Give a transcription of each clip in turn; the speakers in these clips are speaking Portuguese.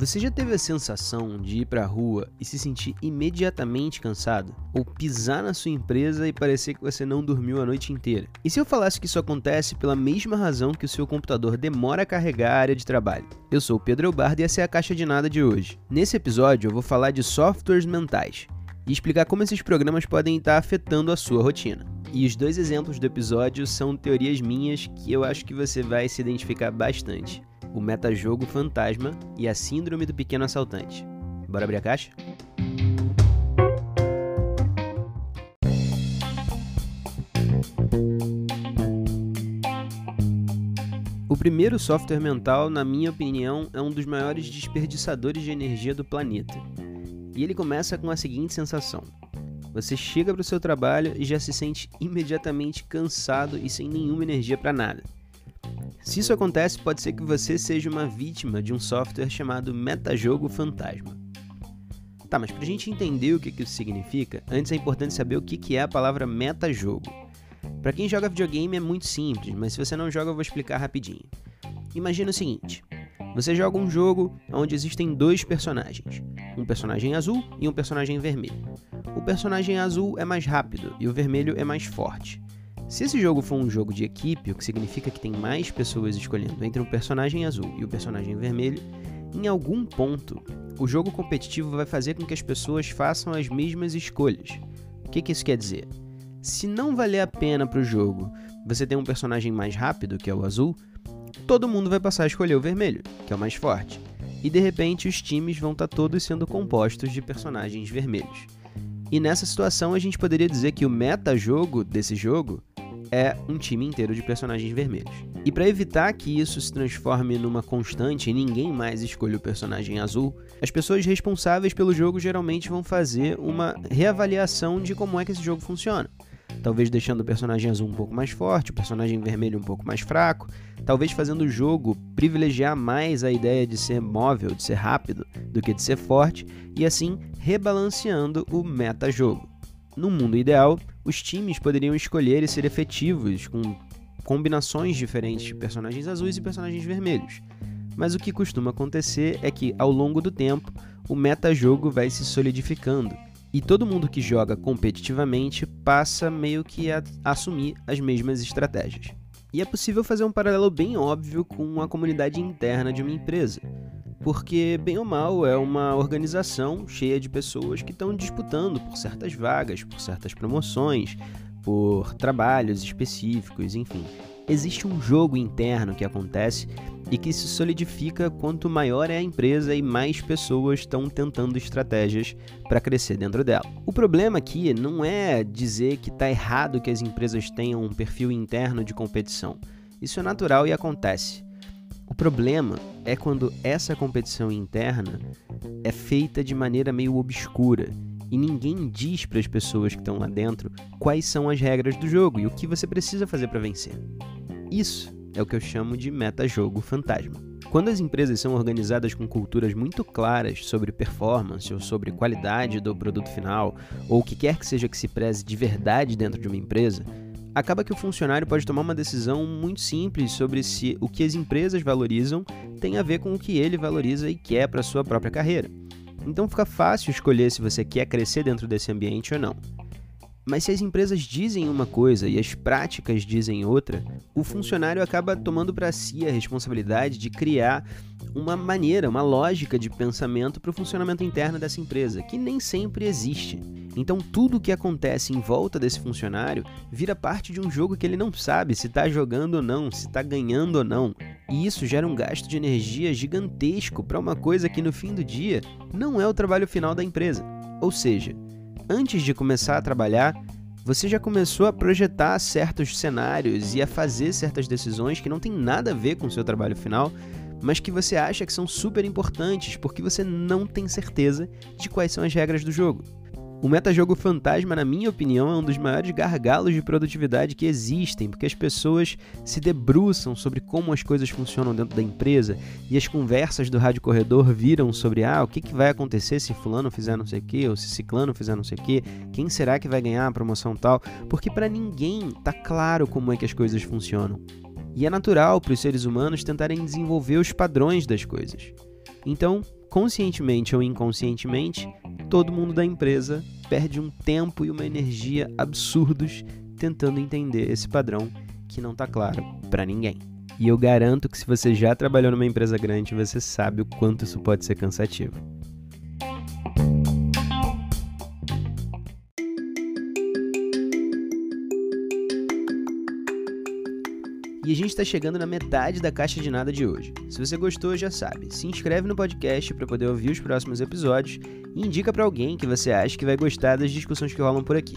Você já teve a sensação de ir para a rua e se sentir imediatamente cansado? Ou pisar na sua empresa e parecer que você não dormiu a noite inteira? E se eu falasse que isso acontece pela mesma razão que o seu computador demora a carregar a área de trabalho? Eu sou o Pedro Elbardo e essa é a Caixa de Nada de hoje. Nesse episódio eu vou falar de softwares mentais e explicar como esses programas podem estar afetando a sua rotina. E os dois exemplos do episódio são teorias minhas que eu acho que você vai se identificar bastante o metajogo fantasma e a síndrome do pequeno assaltante. Bora abrir a caixa? O primeiro software mental, na minha opinião, é um dos maiores desperdiçadores de energia do planeta. E ele começa com a seguinte sensação: você chega para o seu trabalho e já se sente imediatamente cansado e sem nenhuma energia para nada. Se isso acontece, pode ser que você seja uma vítima de um software chamado Metajogo Fantasma. Tá, mas para a gente entender o que isso significa, antes é importante saber o que é a palavra metajogo. Para quem joga videogame é muito simples, mas se você não joga eu vou explicar rapidinho. Imagina o seguinte: você joga um jogo onde existem dois personagens, um personagem azul e um personagem vermelho. O personagem azul é mais rápido e o vermelho é mais forte. Se esse jogo for um jogo de equipe, o que significa que tem mais pessoas escolhendo entre um personagem azul e o personagem vermelho, em algum ponto, o jogo competitivo vai fazer com que as pessoas façam as mesmas escolhas. O que, que isso quer dizer? Se não valer a pena para o jogo você ter um personagem mais rápido, que é o azul, todo mundo vai passar a escolher o vermelho, que é o mais forte. E de repente os times vão estar tá todos sendo compostos de personagens vermelhos. E nessa situação a gente poderia dizer que o meta-jogo desse jogo é um time inteiro de personagens vermelhos. E para evitar que isso se transforme numa constante e ninguém mais escolha o personagem azul, as pessoas responsáveis pelo jogo geralmente vão fazer uma reavaliação de como é que esse jogo funciona. Talvez deixando o personagem azul um pouco mais forte, o personagem vermelho um pouco mais fraco, talvez fazendo o jogo privilegiar mais a ideia de ser móvel, de ser rápido, do que de ser forte, e assim rebalanceando o meta-jogo. No mundo ideal, os times poderiam escolher e ser efetivos com combinações diferentes de personagens azuis e personagens vermelhos. Mas o que costuma acontecer é que, ao longo do tempo, o metajogo vai se solidificando e todo mundo que joga competitivamente passa meio que a assumir as mesmas estratégias. E é possível fazer um paralelo bem óbvio com a comunidade interna de uma empresa porque, bem ou mal, é uma organização cheia de pessoas que estão disputando por certas vagas, por certas promoções, por trabalhos específicos, enfim. Existe um jogo interno que acontece e que se solidifica quanto maior é a empresa e mais pessoas estão tentando estratégias para crescer dentro dela. O problema aqui não é dizer que está errado que as empresas tenham um perfil interno de competição. Isso é natural e acontece. O problema é quando essa competição interna é feita de maneira meio obscura e ninguém diz para as pessoas que estão lá dentro quais são as regras do jogo e o que você precisa fazer para vencer. Isso é o que eu chamo de meta-jogo fantasma. Quando as empresas são organizadas com culturas muito claras sobre performance ou sobre qualidade do produto final, ou o que quer que seja que se preze de verdade dentro de uma empresa, acaba que o funcionário pode tomar uma decisão muito simples sobre se o que as empresas valorizam tem a ver com o que ele valoriza e quer para sua própria carreira. Então fica fácil escolher se você quer crescer dentro desse ambiente ou não. Mas se as empresas dizem uma coisa e as práticas dizem outra, o funcionário acaba tomando para si a responsabilidade de criar uma maneira, uma lógica de pensamento para o funcionamento interno dessa empresa, que nem sempre existe. Então, tudo o que acontece em volta desse funcionário vira parte de um jogo que ele não sabe se está jogando ou não, se está ganhando ou não. E isso gera um gasto de energia gigantesco para uma coisa que no fim do dia não é o trabalho final da empresa. Ou seja, antes de começar a trabalhar, você já começou a projetar certos cenários e a fazer certas decisões que não tem nada a ver com o seu trabalho final, mas que você acha que são super importantes porque você não tem certeza de quais são as regras do jogo. O metajogo fantasma, na minha opinião, é um dos maiores gargalos de produtividade que existem, porque as pessoas se debruçam sobre como as coisas funcionam dentro da empresa e as conversas do rádio corredor viram sobre ah, o que, que vai acontecer se fulano fizer não sei o que, ou se ciclano fizer não sei o que, quem será que vai ganhar a promoção tal, porque para ninguém tá claro como é que as coisas funcionam. E é natural para os seres humanos tentarem desenvolver os padrões das coisas. Então, conscientemente ou inconscientemente, todo mundo da empresa perde um tempo e uma energia absurdos tentando entender esse padrão que não está claro para ninguém. E eu garanto que se você já trabalhou numa empresa grande, você sabe o quanto isso pode ser cansativo. E a gente está chegando na metade da caixa de nada de hoje. Se você gostou, já sabe, se inscreve no podcast para poder ouvir os próximos episódios e indica para alguém que você acha que vai gostar das discussões que rolam por aqui.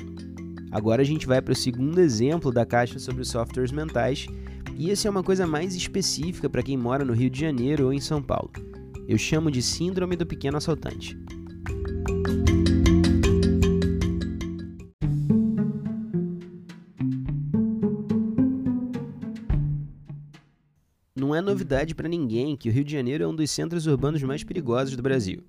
Agora a gente vai para o segundo exemplo da caixa sobre softwares mentais, e esse é uma coisa mais específica para quem mora no Rio de Janeiro ou em São Paulo. Eu chamo de Síndrome do Pequeno Assaltante. Novidade para ninguém que o Rio de Janeiro é um dos centros urbanos mais perigosos do Brasil.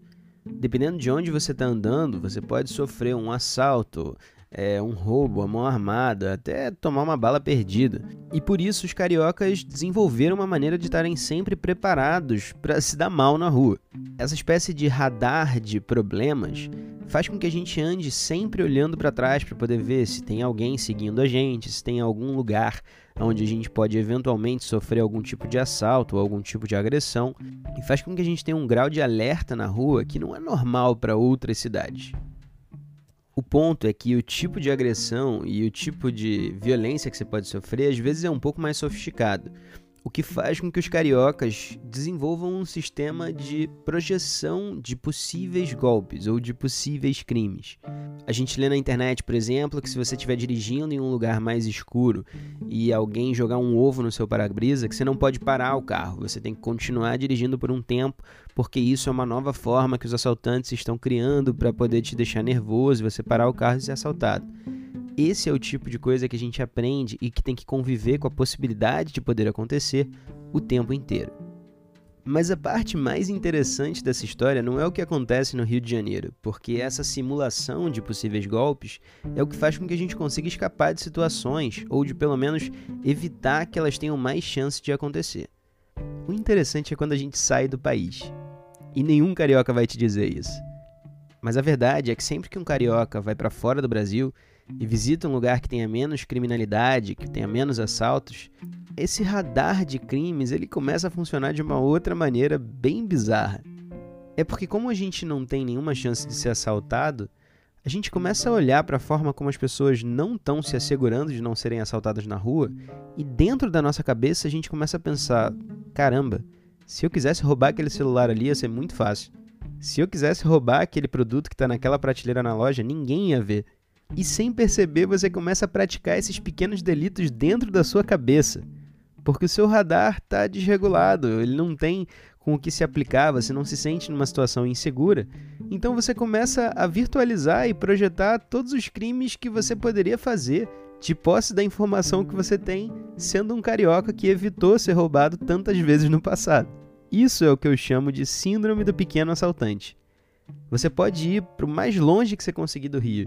Dependendo de onde você está andando, você pode sofrer um assalto, é, um roubo, a mão armada, até tomar uma bala perdida. E por isso os cariocas desenvolveram uma maneira de estarem sempre preparados para se dar mal na rua. Essa espécie de radar de problemas faz com que a gente ande sempre olhando para trás para poder ver se tem alguém seguindo a gente, se tem algum lugar onde a gente pode eventualmente sofrer algum tipo de assalto ou algum tipo de agressão, e faz com que a gente tenha um grau de alerta na rua que não é normal para outras cidades. O ponto é que o tipo de agressão e o tipo de violência que você pode sofrer às vezes é um pouco mais sofisticado o que faz com que os cariocas desenvolvam um sistema de projeção de possíveis golpes ou de possíveis crimes. A gente lê na internet, por exemplo, que se você estiver dirigindo em um lugar mais escuro e alguém jogar um ovo no seu para-brisa, que você não pode parar o carro, você tem que continuar dirigindo por um tempo, porque isso é uma nova forma que os assaltantes estão criando para poder te deixar nervoso você parar o carro e ser assaltado. Esse é o tipo de coisa que a gente aprende e que tem que conviver com a possibilidade de poder acontecer o tempo inteiro. Mas a parte mais interessante dessa história não é o que acontece no Rio de Janeiro, porque essa simulação de possíveis golpes é o que faz com que a gente consiga escapar de situações, ou de pelo menos evitar que elas tenham mais chance de acontecer. O interessante é quando a gente sai do país. E nenhum carioca vai te dizer isso. Mas a verdade é que sempre que um carioca vai para fora do Brasil, e visita um lugar que tenha menos criminalidade, que tenha menos assaltos, esse radar de crimes ele começa a funcionar de uma outra maneira bem bizarra. É porque como a gente não tem nenhuma chance de ser assaltado, a gente começa a olhar para a forma como as pessoas não estão se assegurando de não serem assaltadas na rua, e dentro da nossa cabeça a gente começa a pensar: caramba, se eu quisesse roubar aquele celular ali ia ser muito fácil. Se eu quisesse roubar aquele produto que está naquela prateleira na loja, ninguém ia ver e sem perceber você começa a praticar esses pequenos delitos dentro da sua cabeça. Porque o seu radar está desregulado, ele não tem com o que se aplicar, você não se sente numa situação insegura. Então você começa a virtualizar e projetar todos os crimes que você poderia fazer de posse da informação que você tem, sendo um carioca que evitou ser roubado tantas vezes no passado. Isso é o que eu chamo de síndrome do pequeno assaltante. Você pode ir para o mais longe que você conseguir do Rio,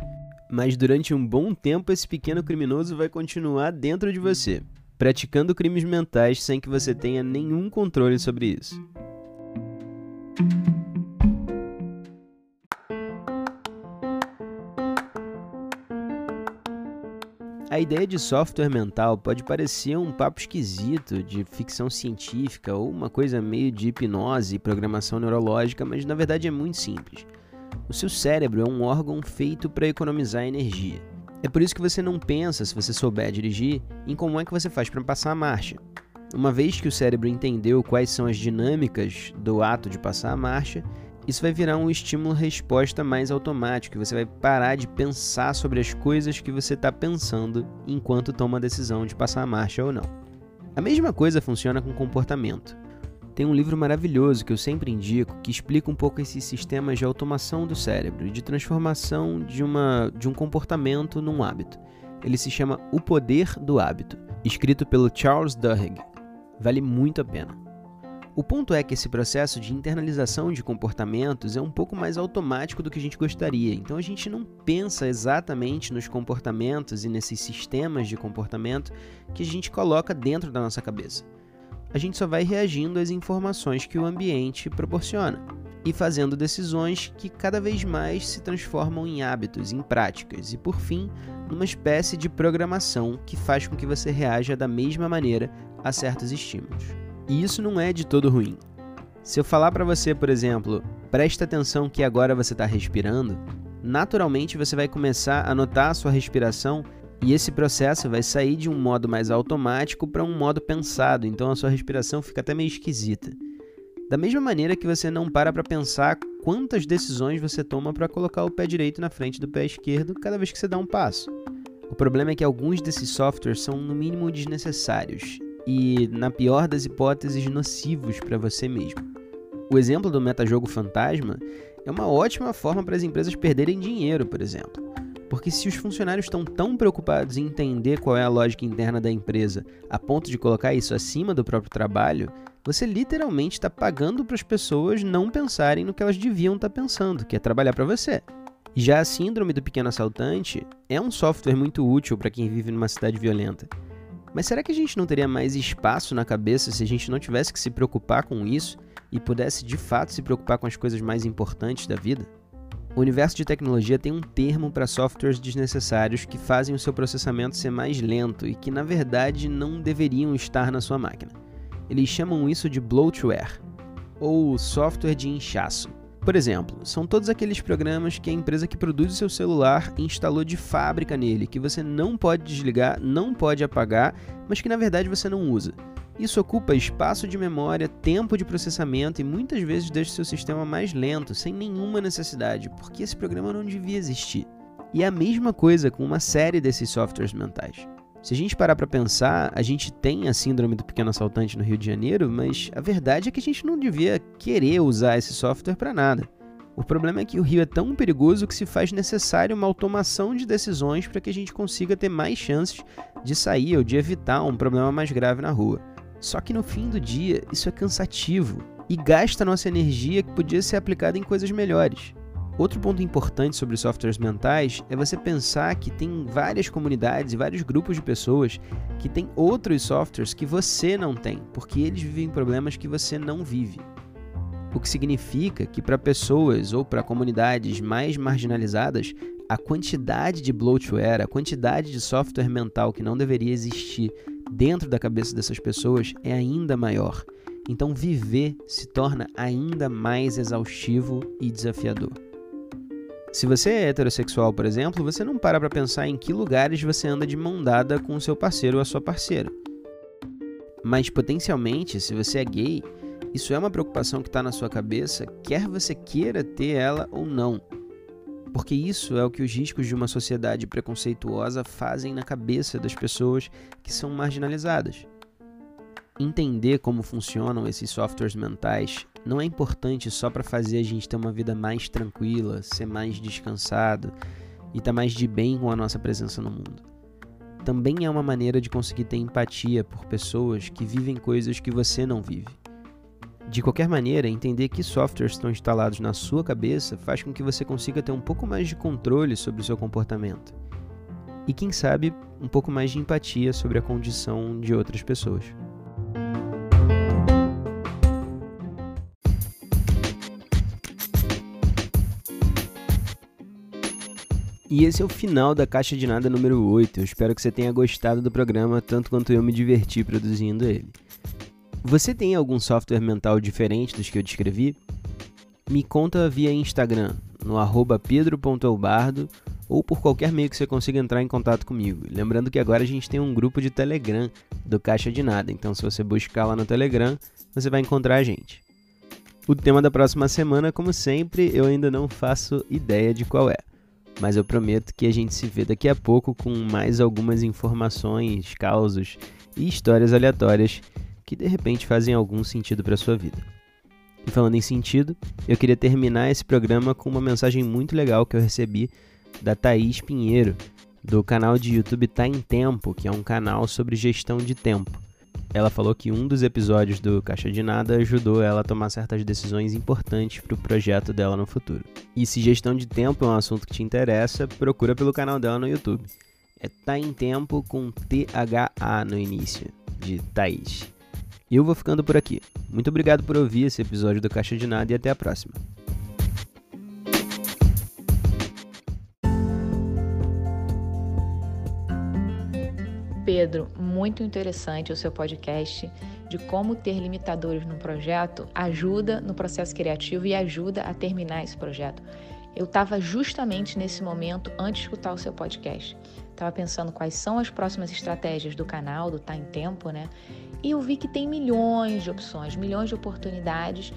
mas durante um bom tempo esse pequeno criminoso vai continuar dentro de você, praticando crimes mentais sem que você tenha nenhum controle sobre isso. A ideia de software mental pode parecer um papo esquisito de ficção científica ou uma coisa meio de hipnose e programação neurológica, mas na verdade é muito simples. O seu cérebro é um órgão feito para economizar energia. É por isso que você não pensa, se você souber dirigir, em como é que você faz para passar a marcha. Uma vez que o cérebro entendeu quais são as dinâmicas do ato de passar a marcha, isso vai virar um estímulo-resposta mais automático e você vai parar de pensar sobre as coisas que você está pensando enquanto toma a decisão de passar a marcha ou não. A mesma coisa funciona com comportamento. Tem um livro maravilhoso que eu sempre indico que explica um pouco esses sistemas de automação do cérebro de transformação de, uma, de um comportamento num hábito. Ele se chama O Poder do Hábito, escrito pelo Charles Duhigg. Vale muito a pena. O ponto é que esse processo de internalização de comportamentos é um pouco mais automático do que a gente gostaria, então a gente não pensa exatamente nos comportamentos e nesses sistemas de comportamento que a gente coloca dentro da nossa cabeça a gente só vai reagindo às informações que o ambiente proporciona. e fazendo decisões que cada vez mais se transformam em hábitos, em práticas e, por fim, numa espécie de programação que faz com que você reaja da mesma maneira a certos estímulos. E isso não é de todo ruim. Se eu falar para você, por exemplo, presta atenção que agora você está respirando, naturalmente você vai começar a notar a sua respiração e esse processo vai sair de um modo mais automático para um modo pensado, então a sua respiração fica até meio esquisita. Da mesma maneira que você não para para pensar quantas decisões você toma para colocar o pé direito na frente do pé esquerdo cada vez que você dá um passo. O problema é que alguns desses softwares são no mínimo desnecessários e, na pior das hipóteses, nocivos para você mesmo. O exemplo do metajogo fantasma é uma ótima forma para as empresas perderem dinheiro, por exemplo. Porque se os funcionários estão tão preocupados em entender qual é a lógica interna da empresa, a ponto de colocar isso acima do próprio trabalho, você literalmente está pagando para as pessoas não pensarem no que elas deviam estar tá pensando, que é trabalhar para você. Já a Síndrome do Pequeno Assaltante é um software muito útil para quem vive numa cidade violenta. Mas será que a gente não teria mais espaço na cabeça se a gente não tivesse que se preocupar com isso e pudesse de fato se preocupar com as coisas mais importantes da vida? O universo de tecnologia tem um termo para softwares desnecessários que fazem o seu processamento ser mais lento e que, na verdade, não deveriam estar na sua máquina. Eles chamam isso de bloatware, ou software de inchaço. Por exemplo, são todos aqueles programas que a empresa que produz o seu celular instalou de fábrica nele, que você não pode desligar, não pode apagar, mas que na verdade você não usa. Isso ocupa espaço de memória, tempo de processamento e muitas vezes deixa seu sistema mais lento, sem nenhuma necessidade, porque esse programa não devia existir. E é a mesma coisa com uma série desses softwares mentais. Se a gente parar para pensar, a gente tem a síndrome do pequeno assaltante no Rio de Janeiro, mas a verdade é que a gente não devia querer usar esse software para nada. O problema é que o Rio é tão perigoso que se faz necessário uma automação de decisões para que a gente consiga ter mais chances de sair ou de evitar um problema mais grave na rua. Só que no fim do dia, isso é cansativo e gasta nossa energia que podia ser aplicada em coisas melhores. Outro ponto importante sobre softwares mentais é você pensar que tem várias comunidades e vários grupos de pessoas que têm outros softwares que você não tem, porque eles vivem problemas que você não vive. O que significa que para pessoas ou para comunidades mais marginalizadas, a quantidade de bloatware, a quantidade de software mental que não deveria existir dentro da cabeça dessas pessoas é ainda maior. Então, viver se torna ainda mais exaustivo e desafiador. Se você é heterossexual, por exemplo, você não para para pensar em que lugares você anda de mão dada com o seu parceiro ou a sua parceira. Mas potencialmente, se você é gay, isso é uma preocupação que está na sua cabeça, quer você queira ter ela ou não. Porque isso é o que os riscos de uma sociedade preconceituosa fazem na cabeça das pessoas que são marginalizadas. Entender como funcionam esses softwares mentais não é importante só para fazer a gente ter uma vida mais tranquila, ser mais descansado e estar tá mais de bem com a nossa presença no mundo. Também é uma maneira de conseguir ter empatia por pessoas que vivem coisas que você não vive. De qualquer maneira, entender que softwares estão instalados na sua cabeça faz com que você consiga ter um pouco mais de controle sobre o seu comportamento. E quem sabe, um pouco mais de empatia sobre a condição de outras pessoas. E esse é o final da Caixa de Nada número 8. Eu espero que você tenha gostado do programa tanto quanto eu me diverti produzindo ele. Você tem algum software mental diferente dos que eu descrevi? Me conta via Instagram, no arroba pedro.albardo ou por qualquer meio que você consiga entrar em contato comigo. Lembrando que agora a gente tem um grupo de Telegram do Caixa de Nada, então se você buscar lá no Telegram, você vai encontrar a gente. O tema da próxima semana, como sempre, eu ainda não faço ideia de qual é, mas eu prometo que a gente se vê daqui a pouco com mais algumas informações, causos e histórias aleatórias que de repente fazem algum sentido para sua vida. E falando em sentido, eu queria terminar esse programa com uma mensagem muito legal que eu recebi da Thaís Pinheiro, do canal de YouTube Tá em Tempo, que é um canal sobre gestão de tempo. Ela falou que um dos episódios do Caixa de Nada ajudou ela a tomar certas decisões importantes para o projeto dela no futuro. E se gestão de tempo é um assunto que te interessa, procura pelo canal dela no YouTube. É Tá em Tempo com THA no início, de Thaís. Eu vou ficando por aqui. Muito obrigado por ouvir esse episódio do Caixa de Nada e até a próxima. Pedro, muito interessante o seu podcast de como ter limitadores no projeto ajuda no processo criativo e ajuda a terminar esse projeto. Eu estava justamente nesse momento antes de escutar o seu podcast. Estava pensando quais são as próximas estratégias do canal, do Tá em Tempo, né? E eu vi que tem milhões de opções, milhões de oportunidades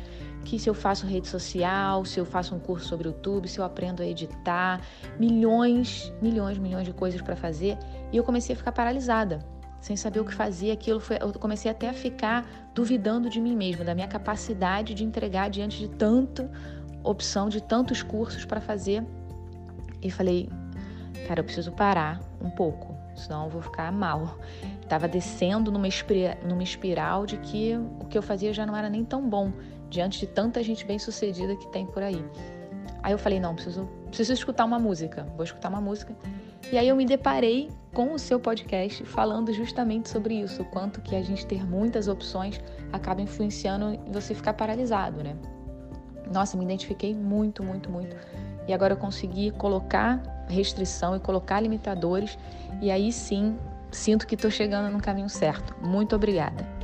que se eu faço rede social, se eu faço um curso sobre YouTube, se eu aprendo a editar, milhões, milhões, milhões de coisas para fazer, e eu comecei a ficar paralisada, sem saber o que fazer. Aquilo foi, eu comecei até a ficar duvidando de mim mesma, da minha capacidade de entregar diante de tanta opção, de tantos cursos para fazer. E falei, cara, eu preciso parar um pouco, senão eu vou ficar mal. Estava descendo numa, numa espiral de que o que eu fazia já não era nem tão bom, diante de tanta gente bem sucedida que tem por aí. Aí eu falei, não, preciso, preciso escutar uma música, vou escutar uma música. E aí eu me deparei com o seu podcast falando justamente sobre isso, o quanto que a gente ter muitas opções acaba influenciando em você ficar paralisado, né? Nossa, me identifiquei muito, muito, muito. E agora eu consegui colocar restrição e colocar limitadores, e aí sim sinto que estou chegando no caminho certo. Muito obrigada.